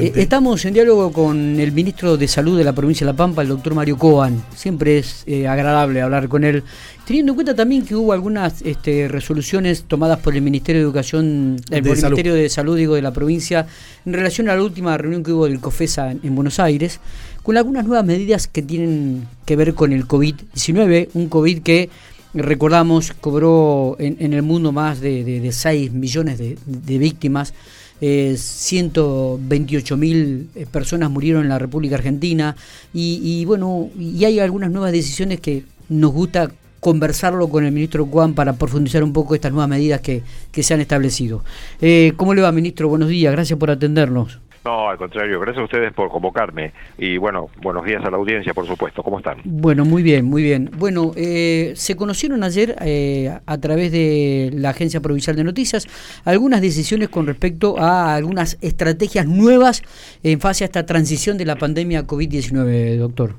Eh, estamos en diálogo con el ministro de Salud de la provincia de La Pampa, el doctor Mario Coan. Siempre es eh, agradable hablar con él, teniendo en cuenta también que hubo algunas este, resoluciones tomadas por el Ministerio de Educación, el Ministerio de Salud digo, de la provincia, en relación a la última reunión que hubo del COFESA en, Buenos Aires, con algunas nuevas medidas que tienen que ver con el COVID-19, un COVID que recordamos cobró en, el mundo más de, 6 millones de víctimas eh, 128 mil eh, personas murieron en la República Argentina y, bueno, y hay algunas nuevas decisiones que nos gusta conversarlo con el ministro Juan para profundizar un poco estas nuevas medidas que, se han establecido. Eh, ¿Cómo le va, ministro? Buenos días, gracias por atendernos. No, al contrario, gracias a ustedes por convocarme. Y bueno, buenos días a la audiencia, por supuesto. ¿Cómo están? Bueno, muy bien, muy bien. Bueno, eh, se conocieron ayer eh, a través de la Agencia Provincial de Noticias algunas decisiones con respecto a algunas estrategias nuevas en fase a esta transición de la pandemia COVID-19, doctor.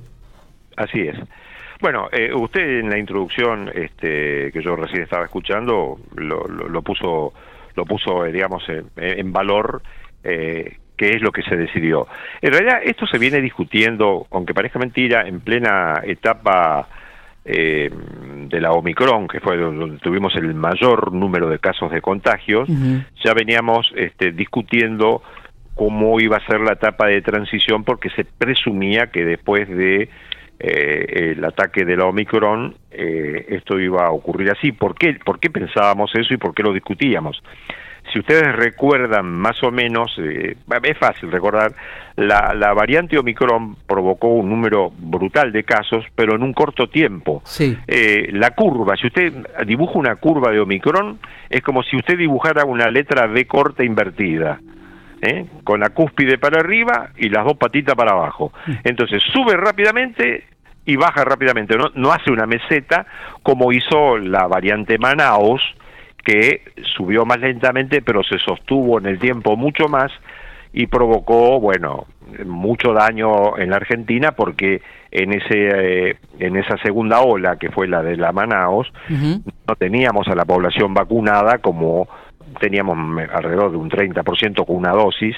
Así es. Bueno, eh, usted en la introducción este, que yo recién estaba escuchando lo, lo, puso, lo puso digamos, en, valor eh, qué es lo que se decidió. En realidad esto se viene discutiendo, aunque parezca mentira, en plena etapa eh, de la Omicron, que fue donde tuvimos el mayor número de casos de contagios, ya veníamos este, discutiendo cómo iba a ser la etapa de transición porque se presumía que después de eh, el ataque de la Omicron eh, esto iba a ocurrir así. ¿Por qué, ¿Por qué pensábamos eso y por qué lo discutíamos? Si ustedes recuerdan más o menos, eh, es fácil recordar, la, la, variante Omicron provocó un número brutal de casos, pero en un corto tiempo. Sí. Eh, la curva, si usted dibuja una curva de Omicron, es como si usted dibujara una letra B corta invertida. ¿eh? con la cúspide para arriba y las dos patitas para abajo. Entonces sube rápidamente y baja rápidamente, no, no hace una meseta como hizo la variante Manaus, que subió más lentamente, pero se sostuvo en el tiempo mucho más y provocó, bueno, mucho daño en la Argentina porque en ese eh, en esa segunda ola que fue la de la Manaos no teníamos a la población vacunada como teníamos alrededor de un 30% con una dosis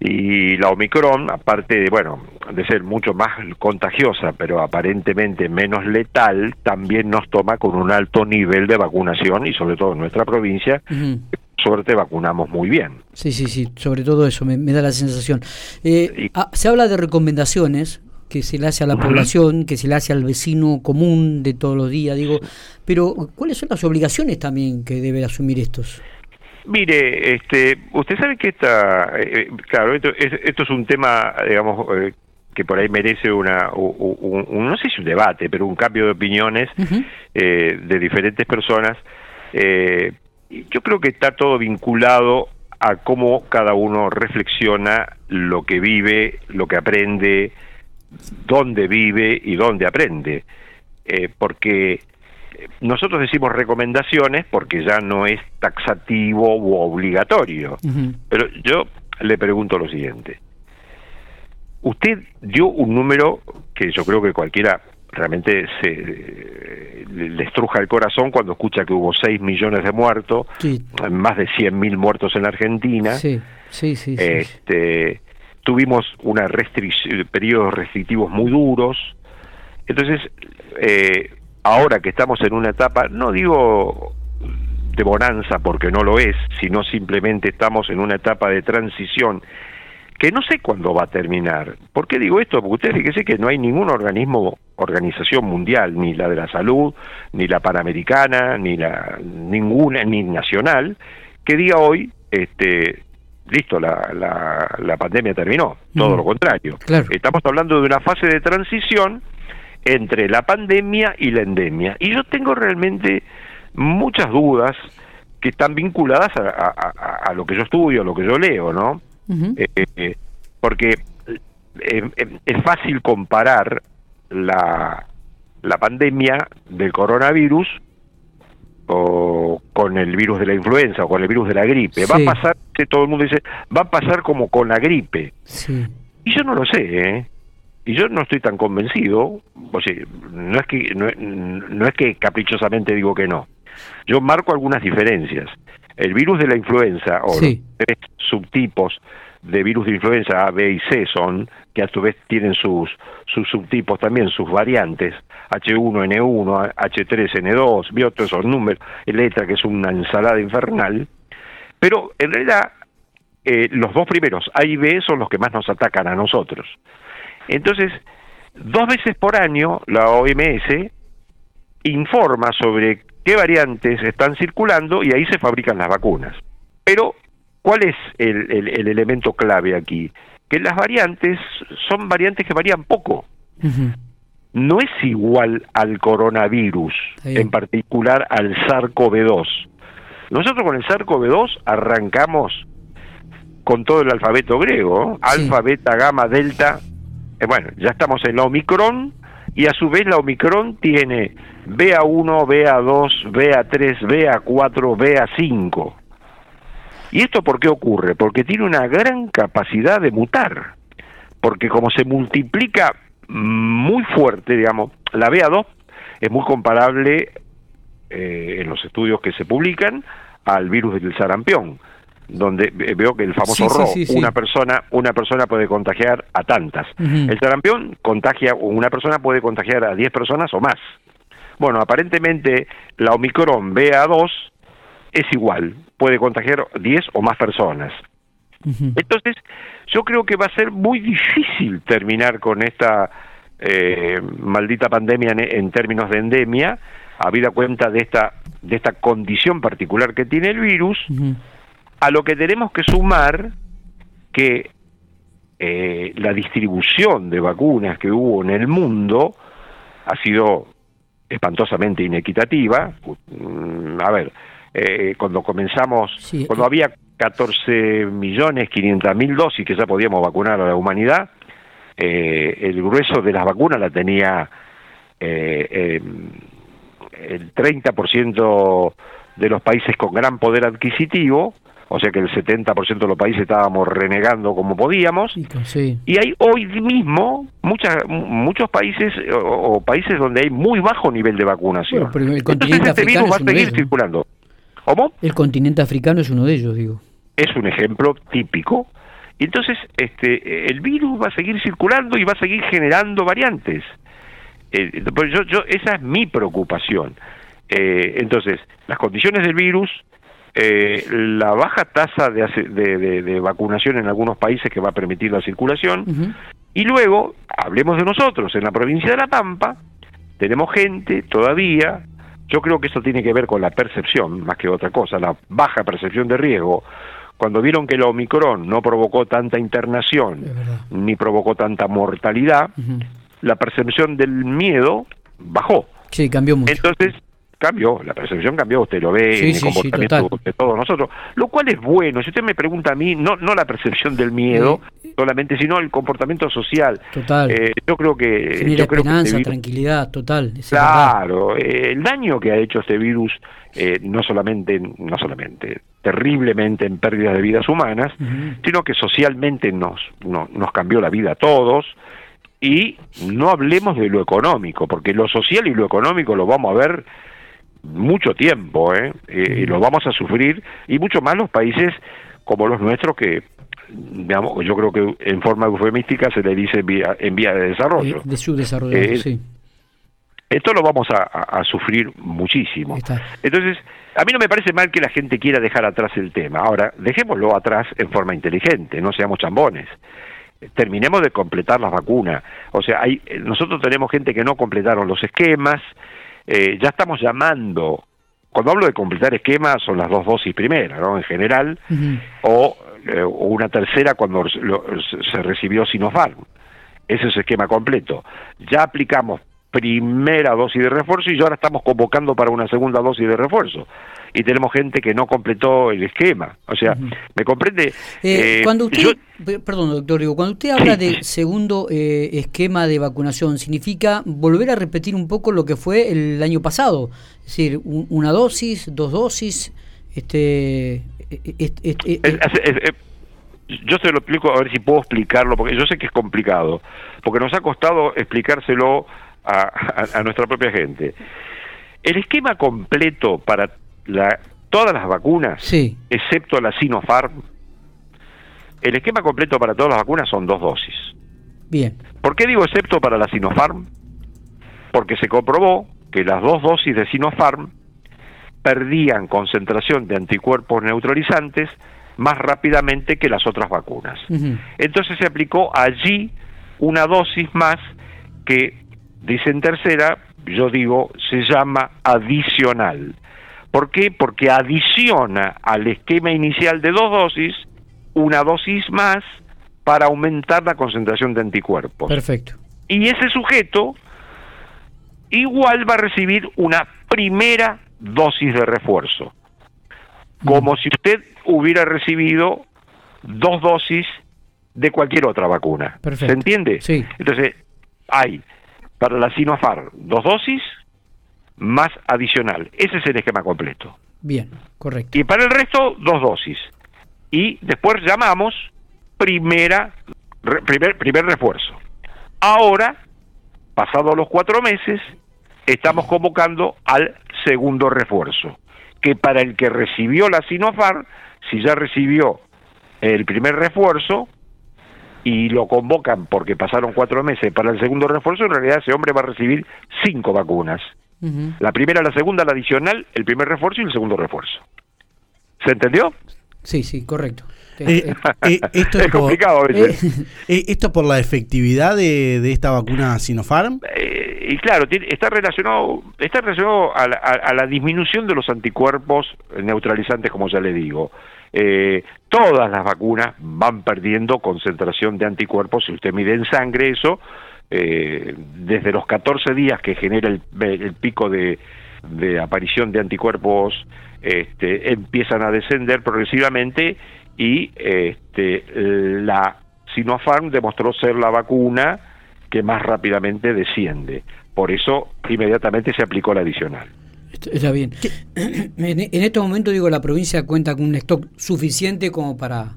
y la Omicron, aparte de, bueno, de ser mucho más contagiosa, pero aparentemente menos letal, también nos toma con un alto nivel de vacunación y sobre todo en nuestra provincia, suerte vacunamos muy bien. Sí, sí, sí, sobre todo eso me, da la sensación. Eh, ah, se habla de recomendaciones que se le hace a la población, que se le hace al vecino común de todos los días, digo, pero ¿cuáles son las obligaciones también que debe asumir estos? Mire, este, usted sabe que esta, eh, claro, esto es, un tema, digamos, eh, que por ahí merece una, un, no sé si un debate, pero un cambio de opiniones eh, de diferentes personas. yo creo que está todo vinculado a cómo cada uno reflexiona lo que vive, lo que aprende, dónde vive y dónde aprende. porque nosotros decimos recomendaciones porque ya no es taxativo u obligatorio. Pero yo le pregunto lo siguiente. Usted dio un número que yo creo que cualquiera realmente se le estruja el corazón cuando escucha que hubo 6 millones de muertos, más de 100 mil muertos en la Argentina. Sí, sí, sí. Este, tuvimos una periodos restrictivos muy duros. Entonces, eh, ahora que estamos en una etapa, no digo de bonanza porque no lo es, sino simplemente estamos en una etapa de transición que no sé cuándo va a terminar. ¿Por qué digo esto? Porque ustedes fíjense que no hay ningún organismo, organización mundial, ni la de la salud, ni la panamericana, ni la ninguna, ni nacional, que diga hoy, este, listo, la, la, la pandemia terminó. Todo lo contrario. Estamos hablando de una fase de transición entre la pandemia y la endemia. Y yo tengo realmente muchas dudas que están vinculadas a, lo que yo estudio, a lo que yo leo, ¿no? Eh, eh, porque eh, es fácil comparar la, la pandemia del coronavirus o con el virus de la influenza o con el virus de la gripe. Va a pasar, que todo el mundo dice, va a pasar como con la gripe. Y yo no lo sé, ¿eh? Y yo no estoy tan convencido, o sea, no es que no, es que caprichosamente digo que no. Yo marco algunas diferencias. El virus de la influenza o los tres subtipos de virus de influenza A, B y C son, que a su vez tienen sus, sus subtipos también, sus variantes, H1N1, H3N2, vi todos esos números, letra que es una ensalada infernal, pero en realidad eh, los dos primeros, A y B, son los que más nos atacan a nosotros. Entonces, dos veces por año la OMS informa sobre qué variantes están circulando y ahí se fabrican las vacunas. Pero, ¿cuál es el, el, elemento clave aquí? Que las variantes son variantes que varían poco. No es igual al coronavirus, en particular al SARS-CoV-2. Nosotros con el SARS-CoV-2 arrancamos con todo el alfabeto griego, alfa, beta, gamma, delta. Eh, bueno, ya estamos en la Omicron y a su vez la Omicron tiene BA1, BA2, BA3, BA4, BA5. ¿Y esto por qué ocurre? Porque tiene una gran capacidad de mutar. Porque como se multiplica muy fuerte, digamos, la BA2 es muy comparable eh, en los estudios que se publican al virus del sarampión donde veo que el famoso RO, una persona una persona puede contagiar a tantas. El sarampión contagia una persona puede contagiar a 10 personas o más. Bueno, aparentemente la Omicron BA2 es igual, puede contagiar 10 o más personas. Entonces, yo creo que va a ser muy difícil terminar con esta eh, maldita pandemia en, términos de endemia, habida cuenta de esta, de esta condición particular que tiene el virus, a lo que tenemos que sumar que eh, la distribución de vacunas que hubo en el mundo ha sido espantosamente inequitativa. Mm, a ver, eh, cuando comenzamos, cuando había 14 millones 500 mil dosis que ya podíamos vacunar a la humanidad, eh, el grueso de las vacunas la tenía eh, el 30% de los países con gran poder adquisitivo, o sea que el 70% de los países estábamos renegando como podíamos, y hay hoy mismo muchas, muchos países o, países donde hay muy bajo nivel de vacunación. el continente este africano va a seguir circulando. ¿Cómo? El continente africano es uno de ellos, digo. Es un ejemplo típico. Entonces, este, el virus va a seguir circulando y va a seguir generando variantes. Eh, yo, yo, esa es mi preocupación. Eh, entonces, las condiciones del virus, eh, la baja tasa de, de, vacunación en algunos países que va a permitir la circulación, y luego, hablemos de nosotros, en la provincia de La Pampa, tenemos gente todavía yo creo que eso tiene que ver con la percepción, más que otra cosa, la baja percepción de riesgo. Cuando vieron que el Omicron no provocó tanta internación ni provocó tanta mortalidad, la percepción del miedo bajó. Sí, cambió mucho. Entonces, cambió, la percepción cambió, usted lo ve en el comportamiento de todos nosotros, lo cual es bueno. Si usted me pregunta a mí, no, no la percepción del miedo solamente, sino el comportamiento social. Total. Eh, yo creo que. Genera esperanza, tranquilidad, total. Claro, eh, el daño que ha hecho este virus, eh, no solamente, no solamente, terriblemente en pérdidas de vidas humanas, sino que socialmente nos, nos cambió la vida a todos. Y no hablemos de lo económico, porque lo social y lo económico lo vamos a ver mucho tiempo, ¿eh? y lo vamos a sufrir, y mucho más los países como los nuestros que digamos, yo creo que en forma eufemística se le dice vía, en vía de desarrollo. Eh, de su desarrollo, eh, sí. Esto lo vamos a, sufrir muchísimo. Entonces, a mí no me parece mal que la gente quiera dejar atrás el tema. Ahora, dejémoslo atrás en forma inteligente, no seamos chambones. Terminemos de completar las vacunas. O sea, hay, nosotros tenemos gente que no completaron los esquemas, eh, ya estamos llamando, cuando hablo de completar esquemas son las dos dosis primeras, ¿no? En general, o, eh, o, una tercera cuando se recibió Sinopharm. Ese es el esquema completo. Ya aplicamos primera dosis de refuerzo y ahora estamos convocando para una segunda dosis de refuerzo. Y tenemos gente que no completó el esquema. O sea, ¿me comprende? Eh, eh, cuando usted, perdón, doctor, digo, cuando usted habla de segundo eh, esquema de vacunación, ¿significa volver a repetir un poco lo que fue el año pasado? Es decir, una dosis, dos dosis, este... yo se lo explico a ver si puedo explicarlo, porque yo sé que es complicado, porque nos ha costado explicárselo a, nuestra propia gente. El esquema completo para la, todas las vacunas, excepto la Sinopharm, el esquema completo para todas las vacunas son dos dosis. Bien. ¿Por qué digo excepto para la Sinopharm? Porque se comprobó que las dos dosis de Sinopharm perdían concentración de anticuerpos neutralizantes más rápidamente que las otras vacunas. Entonces se aplicó allí una dosis más que, dicen tercera, yo digo, se llama adicional. ¿Por qué? Porque adiciona al esquema inicial de dos dosis una dosis más para aumentar la concentración de anticuerpos. Perfecto. Y ese sujeto igual va a recibir una primera dosis de refuerzo, como si usted hubiera recibido dos dosis de cualquier otra vacuna. ¿Se entiende? Sí. Entonces, hay para la Sinopharm dos dosis más adicional. Ese es el esquema completo. Bien, correcto. Y para el resto, dos dosis. Y después llamamos primera, primer, primer refuerzo. Ahora, pasados los cuatro meses, estamos convocando al segundo refuerzo, que para el que recibió la Sinopharm, si ya recibió el primer refuerzo y lo convocan porque pasaron cuatro meses para el segundo refuerzo, en realidad ese hombre va a recibir cinco vacunas. La primera, la segunda, la adicional, el primer refuerzo y el segundo refuerzo. ¿Se entendió? Sí, sí, correcto. Eh, eh, eh, esto es, complicado a veces. ¿Esto por la efectividad de, esta vacuna Sinopharm? y claro, está relacionado, está relacionado a la, disminución de los anticuerpos neutralizantes, como ya le digo. Todas las vacunas van perdiendo concentración de anticuerpos, si usted mide en sangre eso, desde los 14 días que genera el, pico de, de aparición de anticuerpos este, empiezan a descender progresivamente y este, la Sinopharm demostró ser la vacuna que más rápidamente desciende. Por eso inmediatamente se aplicó la adicional. Está bien. En, en este momento, digo, la provincia cuenta con un stock suficiente como para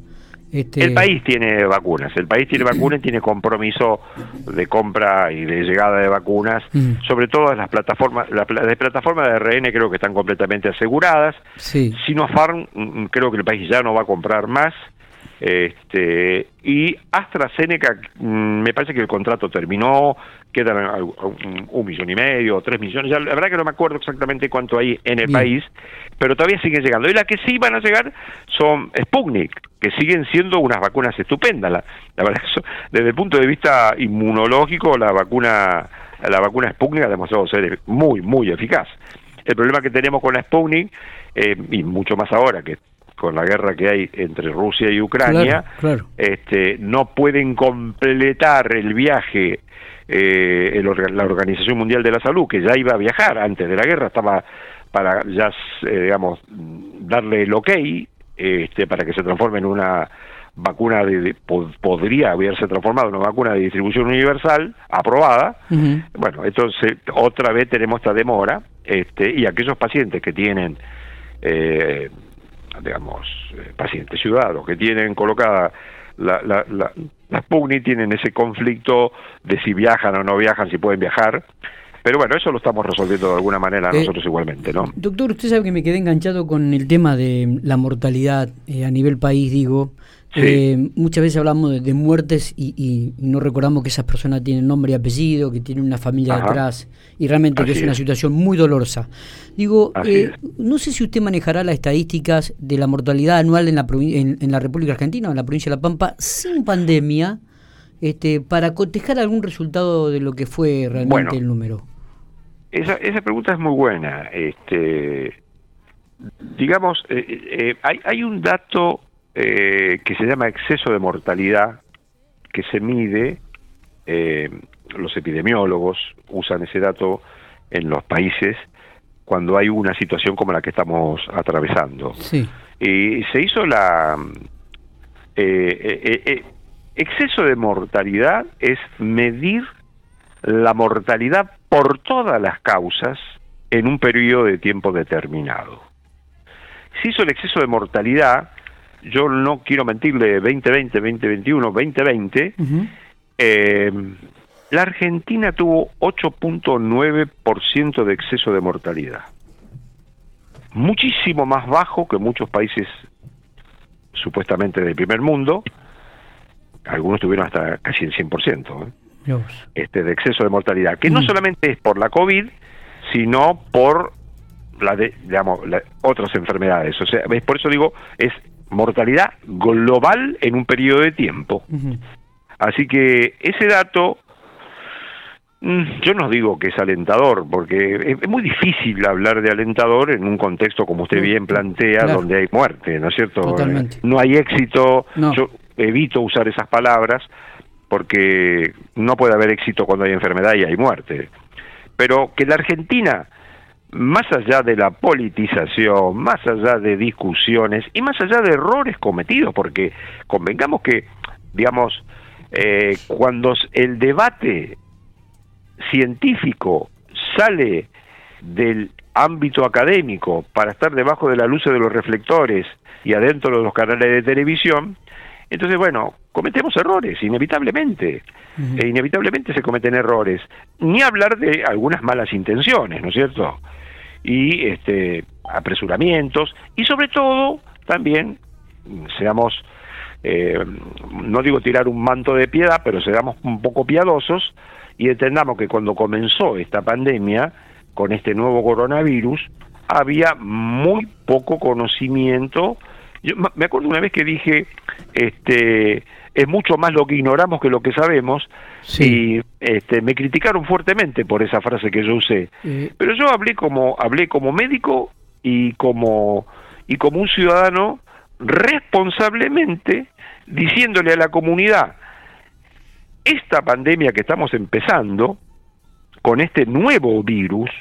este, el país tiene vacunas, el país tiene vacunas y tiene compromiso de compra y de llegada de vacunas, mm. sobre todo las plataformas, las de plataformas de RN creo que están completamente aseguradas. Sí. Sinopharm mm, creo que el país ya no va a comprar más. Este, y AstraZeneca, mm, me parece que el contrato terminó, quedan un, millón y medio, tres millones, ya, la verdad que no me acuerdo exactamente cuánto hay en el país, pero todavía siguen llegando. Y las que sí van a llegar son Sputnik, que siguen siendo unas vacunas estupendas. La, verdad, desde el punto de vista inmunológico, la vacuna, la vacuna Sputnik ha demostrado ser muy, muy eficaz. El problema que tenemos con la Sputnik, eh, y mucho más ahora que con la guerra que hay entre Rusia y Ucrania, Este, no pueden completar el viaje eh, la Organización Mundial de la Salud, que ya iba a viajar antes de la guerra, estaba para ya, eh, digamos, darle el ok este, para que se transforme en una vacuna de, podría haberse transformado en una vacuna de distribución universal aprobada. Bueno entonces otra vez tenemos esta demora este y aquellos pacientes que tienen eh, digamos, eh, pacientes ciudadanos que tienen colocada la, la, la, tienen ese conflicto de si viajan o no viajan, si pueden viajar. Pero bueno, eso lo estamos resolviendo de alguna manera eh, nosotros igualmente, ¿no? Doctor, usted sabe que me quedé enganchado con el tema de la mortalidad eh, a nivel país, digo. Eh, muchas veces hablamos de, muertes y, no recordamos que esas personas tienen nombre y apellido, que tienen una familia detrás y realmente que es, una situación muy dolorosa. Digo, eh, no sé si usted manejará las estadísticas de la mortalidad anual en la, en, la República Argentina o en la provincia de La Pampa sin pandemia este, para cotejar algún resultado de lo que fue realmente el número. Esa, esa pregunta es muy buena. Este, digamos, eh, hay, hay un dato eh, que se llama exceso de mortalidad, que se mide, eh, los epidemiólogos usan ese dato en los países cuando hay una situación como la que estamos atravesando. Y se hizo la... Eh, exceso de mortalidad es medir la mortalidad por todas las causas en un periodo de tiempo determinado. Se hizo el exceso de mortalidad yo no quiero mentirle, 2020, 2021, 2020, la Argentina tuvo 8.9% de exceso de mortalidad. Muchísimo más bajo que muchos países supuestamente del primer mundo, algunos tuvieron hasta casi el 100%, ¿eh? este, de exceso de mortalidad, que no mm. solamente es por la COVID, sino por la de, digamos, otras enfermedades. O sea, por eso digo, es mortalidad global en un periodo de tiempo. Así que ese dato, mm, yo no digo que es alentador, porque es muy difícil hablar de alentador en un contexto como usted bien plantea, donde hay muerte, ¿no es cierto? No hay éxito, yo evito usar esas palabras porque no puede haber éxito cuando hay enfermedad y hay muerte. Pero que la Argentina más allá de la politización, más allá de discusiones y más allá de errores cometidos, porque convengamos que, digamos, eh, cuando el debate científico sale del ámbito académico para estar debajo de la luz de los reflectores y adentro de los canales de televisión, entonces, bueno, cometemos errores, inevitablemente. e inevitablemente se cometen errores. Ni hablar de algunas malas intenciones, ¿no es cierto? y este, apresuramientos y sobre todo también seamos, eh, no digo tirar un manto de piedad, pero seamos un poco piadosos y entendamos que cuando comenzó esta pandemia con este nuevo coronavirus había muy poco conocimiento. Yo me acuerdo una vez que dije, este, es mucho más lo que ignoramos que lo que sabemos. Y este, me criticaron fuertemente por esa frase que yo usé. Pero yo hablé como, hablé como médico y como, y como un ciudadano responsablemente diciéndole a la comunidad, esta pandemia que estamos empezando, con este nuevo virus,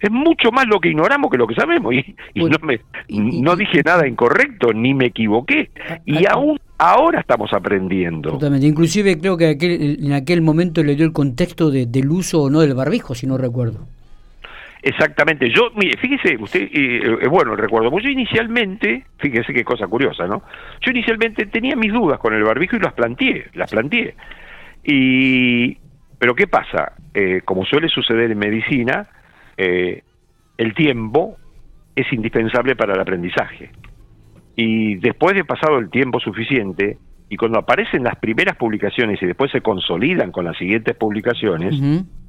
es mucho más lo que ignoramos que lo que sabemos. Y, no, me, no dije nada incorrecto, ni me equivoqué. Y aún ahora estamos aprendiendo. Totalmente. Inclusive creo que en aquel momento le dio el contexto del uso o no del barbijo, si no recuerdo. Exactamente. Yo, mire, fíjese, usted, eh, es bueno el recuerdo, porque yo inicialmente, fíjese qué cosa curiosa, ¿no? Yo inicialmente tenía mis dudas con el barbijo y las planteé, las planteé. Y, pero ¿qué pasa? Eh, como suele suceder en medicina, eh, el tiempo es indispensable para el aprendizaje. Y después de pasado el tiempo suficiente, y cuando aparecen las primeras publicaciones y después se consolidan con las siguientes publicaciones,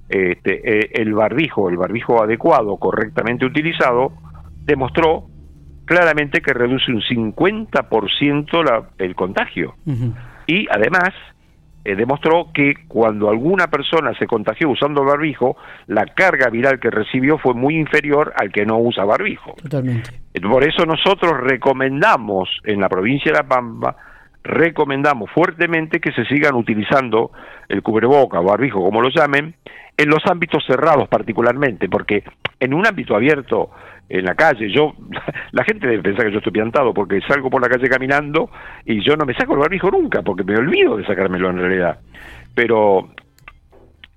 este, eh, el barbijo, el barbijo adecuado, correctamente utilizado, demostró claramente que reduce un 50% la, el contagio. Y además, eh, demostró que cuando alguna persona se contagió usando barbijo, la carga viral que recibió fue muy inferior al que no usa barbijo. Totalmente. Por eso nosotros recomendamos en la provincia de La Pampa, recomendamos fuertemente que se sigan utilizando el cubreboca o barbijo, como lo llamen, en los ámbitos cerrados particularmente, porque en un ámbito abierto en la calle. Yo, la gente debe pensar que yo estoy piantado porque salgo por la calle caminando y yo no me saco el barbijo nunca porque me olvido de sacármelo en realidad. Pero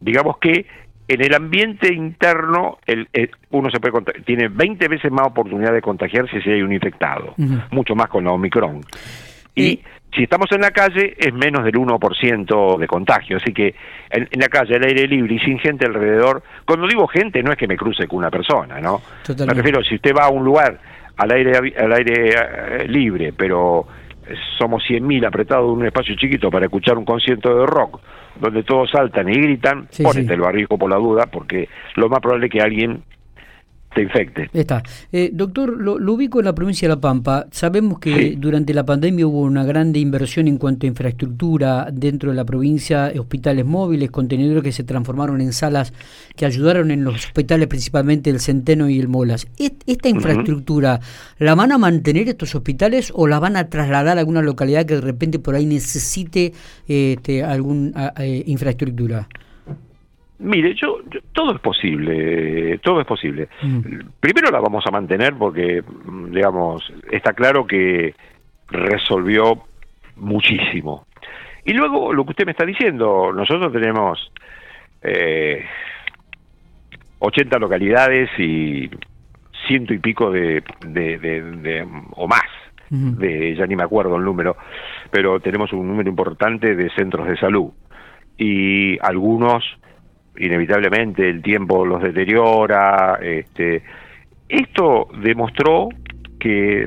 digamos que en el ambiente interno el, uno se puede tiene 20 veces más oportunidad de contagiarse si hay un infectado, mucho más con la Omicron. Y si estamos en la calle es menos del 1% de contagio, así que en, la calle, al aire libre y sin gente alrededor, cuando digo gente no es que me cruce con una persona, ¿no? Me refiero, si usted va a un lugar al aire, al aire eh, libre, pero somos 100.000 apretados en un espacio chiquito para escuchar un concierto de rock, donde todos saltan y gritan, ponete el barrijo por la duda, porque lo más probable es que alguien te infecte. Está. Eh, doctor, lo, ubico en la provincia de La Pampa. Sabemos que durante la pandemia hubo una grande inversión en cuanto a infraestructura dentro de la provincia, hospitales móviles, contenedores que se transformaron en salas que ayudaron en los hospitales, principalmente el Centeno y el Molas. ¿Esta infraestructura la van a mantener estos hospitales o la van a trasladar a alguna localidad que de repente por ahí necesite este, alguna eh, infraestructura? Mire, yo, todo es posible, todo es posible. Mm. Primero la vamos a mantener porque, digamos, está claro que resolvió muchísimo. Y luego lo que usted me está diciendo, nosotros tenemos eh, 80 localidades y ciento y pico de, de, o más, de, ya ni me acuerdo el número, pero tenemos un número importante de centros de salud y algunos inevitablemente el tiempo los deteriora. Este, esto demostró que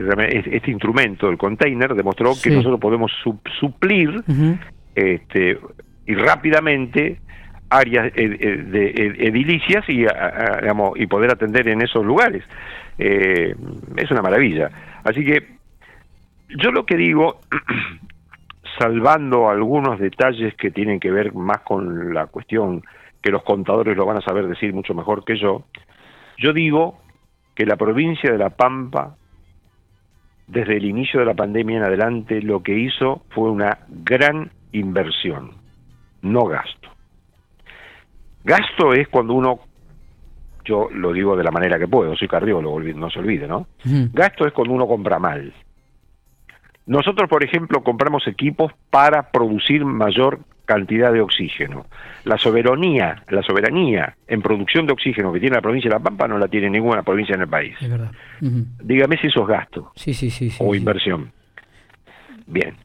este instrumento, el container, demostró que nosotros podemos suplir este, y rápidamente áreas de edilicias y, digamos, y poder atender en esos lugares. es una maravilla. Así que yo lo que digo, salvando algunos detalles que tienen que ver más con la cuestión que los contadores lo van a saber decir mucho mejor que yo, yo digo que la provincia de La Pampa, desde el inicio de la pandemia en adelante, lo que hizo fue una gran inversión, no gasto. Gasto es cuando uno, yo lo digo de la manera que puedo, soy cardiólogo, no se olvide, ¿no? Gasto es cuando uno compra mal. Nosotros, por ejemplo, compramos equipos para producir mayor cantidad de oxígeno. La soberanía, la soberanía en producción de oxígeno que tiene la provincia de La Pampa no la tiene ninguna provincia en el país. Es verdad. Dígame si eso es gasto sí, sí, sí, o inversión. Bien.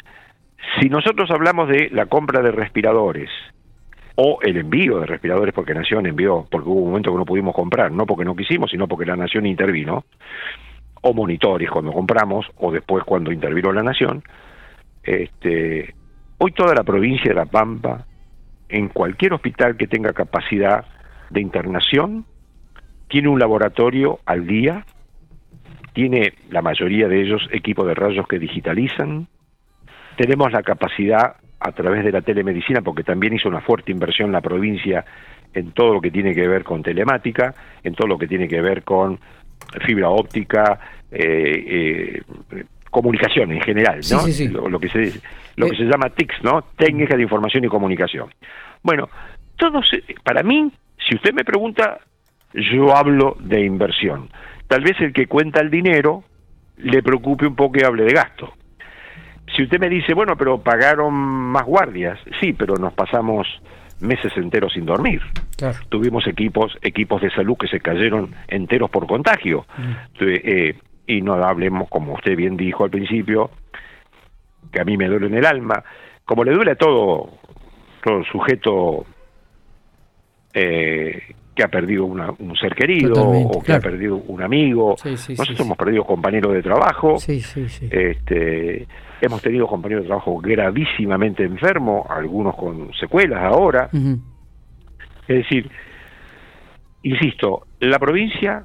Si nosotros hablamos de la compra de respiradores o el envío de respiradores porque Nación envió, porque hubo un momento que no pudimos comprar, no porque no quisimos, sino porque la Nación intervino, o monitores cuando compramos, o después cuando intervino la Nación, este, Hoy toda la provincia de La Pampa, en cualquier hospital que tenga capacidad de internación, tiene un laboratorio al día, tiene la mayoría de ellos equipos de rayos que digitalizan, tenemos la capacidad a través de la telemedicina, porque también hizo una fuerte inversión la provincia en todo lo que tiene que ver con telemática, en todo lo que tiene que ver con fibra óptica, eh, eh, comunicación en general, ¿no? Lo, que se lo que eh. se llama TICS, ¿no? Técnica de información y comunicación. Bueno, todos para mí, si usted me pregunta, yo hablo de inversión. Tal vez el que cuenta el dinero le preocupe un poco y hable de gasto. Si usted me dice, bueno, pero pagaron más guardias, sí, pero nos pasamos meses enteros sin dormir. Tuvimos equipos, equipos de salud que se cayeron enteros por contagio. Mm. Eh, y no hablemos, como usted bien dijo al principio, que a mí me duele en el alma, como le duele a todo, todo sujeto eh, que ha perdido un ser querido o que ha perdido un amigo. Nosotros hemos perdido compañeros de trabajo, este, hemos tenido compañeros de trabajo gravísimamente enfermos, algunos con secuelas ahora. Es decir, insisto, la provincia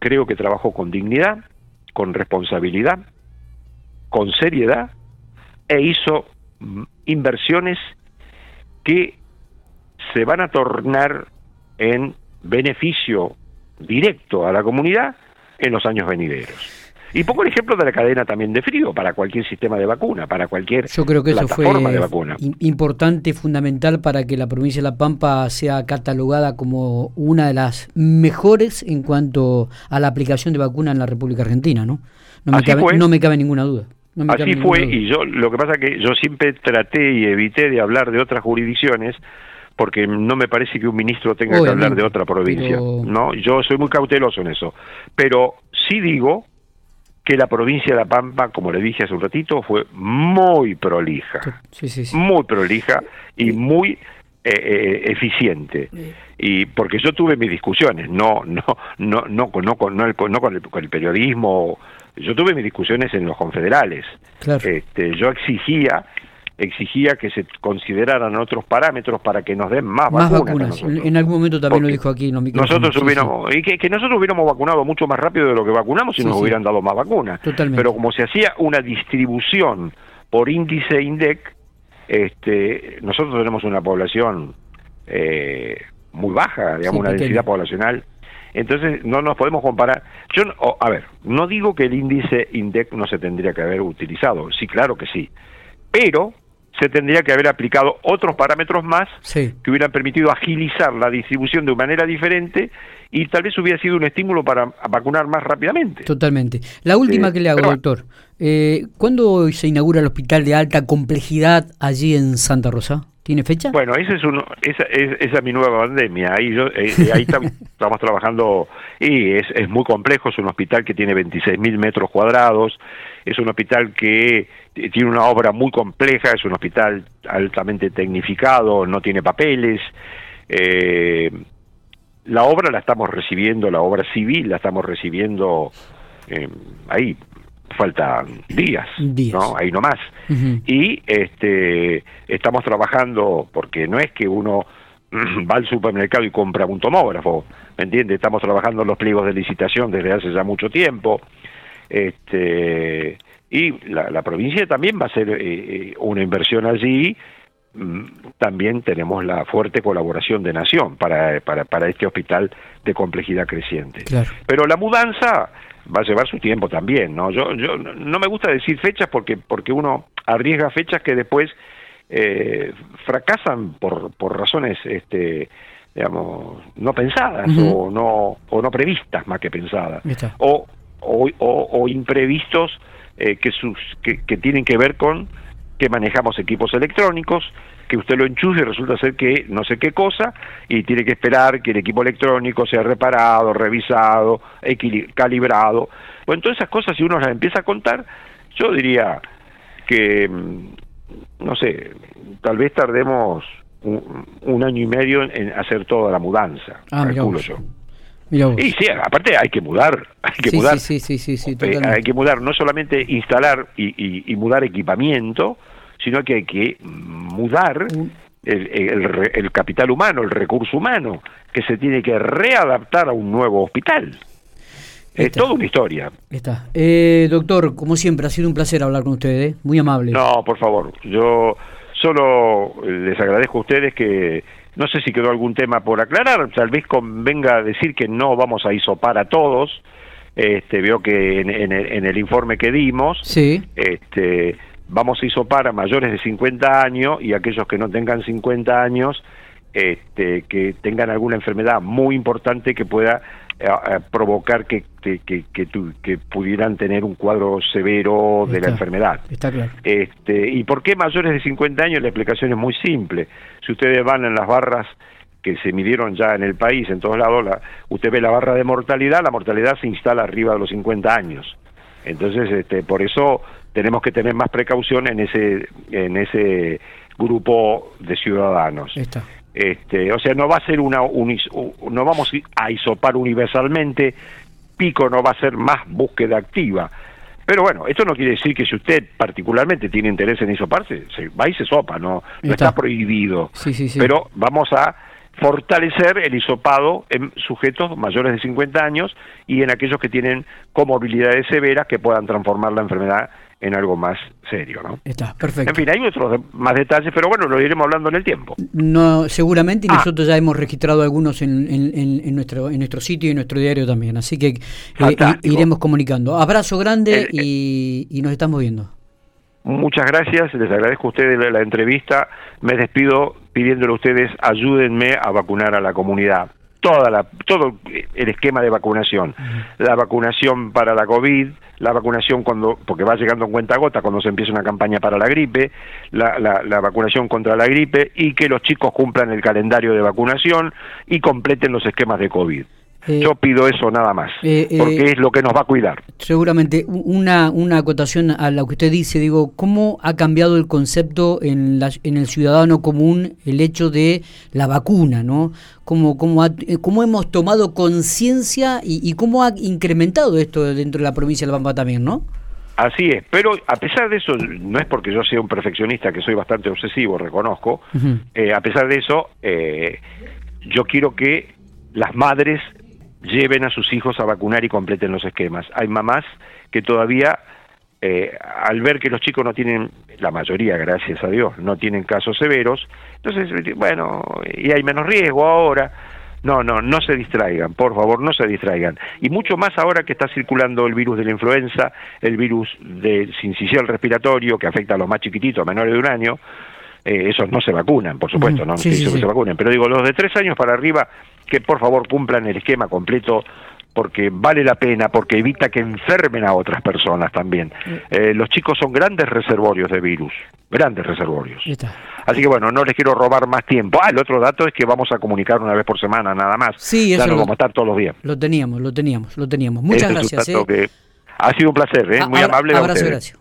creo que trabajó con dignidad, con responsabilidad, con seriedad e hizo inversiones que se van a tornar en beneficio directo a la comunidad en los años venideros. Y pongo el ejemplo de la cadena también de frío para cualquier sistema de vacuna, para cualquier Yo creo que eso fue de vacuna. importante, fundamental para que la provincia de La Pampa sea catalogada como una de las mejores en cuanto a la aplicación de vacuna en la República Argentina, ¿no? No me, cabe, no me cabe ninguna duda. Así fue, y yo lo que pasa es que yo siempre traté y evité de hablar de otras jurisdicciones porque no me parece que un ministro tenga que hablar de otra provincia, ¿no? Yo soy muy cauteloso en eso, pero sí digo que la provincia de La Pampa, como le dije hace un ratito, fue muy prolija, muy prolija y muy eh, eh, eficiente. Y porque yo tuve mis discusiones, no, no, no, no, no, con, no, con, el, con el periodismo, yo tuve mis discusiones en los confederales. Este, yo exigía exigía que se consideraran otros parámetros para que nos den más, vacunas. En algún momento también lo dijo aquí. En nosotros hubiéramos, y que, nosotros hubiéramos vacunado mucho más rápido de lo que vacunamos si nos hubieran dado más vacunas. Pero como se hacía una distribución por índice INDEC, este, nosotros tenemos una población eh, muy baja, digamos, una densidad poblacional. Entonces no nos podemos comparar. Yo, a ver, no digo que el índice INDEC no se tendría que haber utilizado, sí, claro que sí, pero se tendría que haber aplicado otros parámetros más que hubieran permitido agilizar la distribución de manera diferente y tal vez hubiera sido un estímulo para vacunar más rápidamente. Totalmente. La última que le hago, doctor. Eh, ¿Cuándo se inaugura el hospital de alta complejidad allí en Santa Rosa? ¿Tiene fecha? Bueno, ese es uno, esa, es, esa es mi nueva pandemia. Ahí, yo, eh, eh, ahí estamos trabajando y es, es muy complejo. Es un hospital que tiene 26.000 metros cuadrados. Es un hospital que tiene una obra muy compleja. Es un hospital altamente tecnificado, no tiene papeles. Eh, la obra la estamos recibiendo, la obra civil la estamos recibiendo ahí faltan días, ¿no? Ahí nomás. Y este, estamos trabajando, porque no es que uno va al supermercado y compra un tomógrafo, ¿me entiende? Estamos trabajando en los pliegos de licitación desde hace ya mucho tiempo. Este, y la, provincia también va a hacer eh, eh, una inversión allí. Mm, también tenemos la fuerte colaboración de Nación para, para, para este hospital de complejidad creciente. Pero la mudanza va a llevar su tiempo también, ¿no? Yo, yo no me gusta decir fechas porque, porque uno arriesga fechas que después eh, fracasan por, por razones este, digamos, no pensadas o, no, o no previstas más que pensadas, o, o, o, imprevistos eh, que, sus, que, que tienen que ver con que manejamos equipos electrónicos, que usted lo enchufe y resulta ser que no sé qué cosa y tiene que esperar que el equipo electrónico sea reparado, revisado, calibrado. Bueno, todas esas cosas si uno las empieza a contar, yo diría que, mm, no sé, tal vez tardemos un, año y medio en hacer toda la mudanza, ah, calculo yo. Y sí, aparte hay que mudar, hay que mudar, sí, sí, sí, sí, eh, hay que mudar, no solamente instalar y, y mudar equipamiento, sino que hay que mudar el, capital humano, el recurso humano, que se tiene que readaptar a un nuevo hospital. Es toda una historia. Está. Eh, doctor, como siempre, ha sido un placer hablar con ustedes, ¿eh? muy amable. No, por favor, yo solo les agradezco a ustedes que no sé si quedó algún tema por aclarar, tal vez convenga decir que no vamos a isopar a todos, este, veo que en, en el informe que dimos, sí. este, vamos a isopar a mayores de 50 años y aquellos que no tengan 50 años este, que tengan alguna enfermedad muy importante que pueda eh, provocar que, que, que, pudieran tener un cuadro severo de la enfermedad. Está claro. Este, ¿Y por qué mayores de 50 años? La explicación es muy simple. Si ustedes van en las barras que se midieron ya en el país, en todos lados, la, usted ve la barra de mortalidad, la mortalidad se instala arriba de los 50 años. Entonces, este, por eso tenemos que tener más precaución en ese en ese grupo de ciudadanos. Este, o sea, no va a ser una no vamos a isopar universalmente, pico no va a ser más búsqueda activa. Pero bueno, esto no quiere decir que si usted particularmente tiene interés en isoparse, se va y se sopa, no, no está. prohibido. Pero vamos a fortalecer el hisopado en sujetos mayores de 50 años y en aquellos que tienen comorbilidades severas que puedan transformar la enfermedad en algo más serio, ¿no? Está, perfecto. En fin, hay otros más detalles, pero bueno, lo iremos hablando en el tiempo. No, seguramente, y ah. nosotros ya hemos registrado algunos en, en, nuestro, en nuestro sitio y en nuestro diario también, así que eh, iremos comunicando. Abrazo grande y, y nos estamos viendo. Muchas gracias, les agradezco a ustedes la, entrevista. Me despido pidiéndole a ustedes ayúdenme a vacunar a la comunidad. Toda la, todo el esquema de vacunación. La vacunación para la COVID, la vacunación cuando, porque va llegando en cuenta gota cuando se empieza una campaña para la gripe, la, la, la vacunación contra la gripe y que los chicos cumplan el calendario de vacunación y completen los esquemas de COVID. Eh, Yo pido eso nada más, eh, eh, porque es lo que nos va a cuidar. Seguramente, una, una acotación a lo que usted dice, digo, ¿cómo ha cambiado el concepto en, la, en el ciudadano común el hecho de la vacuna, ¿no? ¿Cómo, cómo, cómo hemos tomado conciencia y, y, cómo ha incrementado esto dentro de la provincia de La Pampa también, ¿no? Así es, pero a pesar de eso, no es porque yo sea un perfeccionista, que soy bastante obsesivo, reconozco, a pesar de eso, yo quiero que las madres lleven a sus hijos a vacunar y completen los esquemas. Hay mamás que todavía, eh, al ver que los chicos no tienen, la mayoría, gracias a Dios, no tienen casos severos, entonces, bueno, y hay menos riesgo ahora. No, no, no se distraigan, por favor, no se distraigan. Y mucho más ahora que está circulando el virus de la influenza, el virus del sincicial respiratorio que afecta a los más chiquititos, menores de un año, eh, esos no se vacunan, por supuesto, no, que se vacunen, pero digo, los de tres años para arriba que por favor cumplan el esquema completo porque vale la pena, porque evita que enfermen a otras personas también. Eh, los chicos son grandes reservorios de virus, grandes reservorios. Así que bueno, no les quiero robar más tiempo. Ah, el otro dato es que vamos a comunicar una vez por semana nada más. Sí, eso ya vamos a estar todos los días. Lo teníamos, lo teníamos, lo teníamos. Muchas gracias. Eh. ha sido un placer, ¿eh? muy amable. Abrazo, gracias.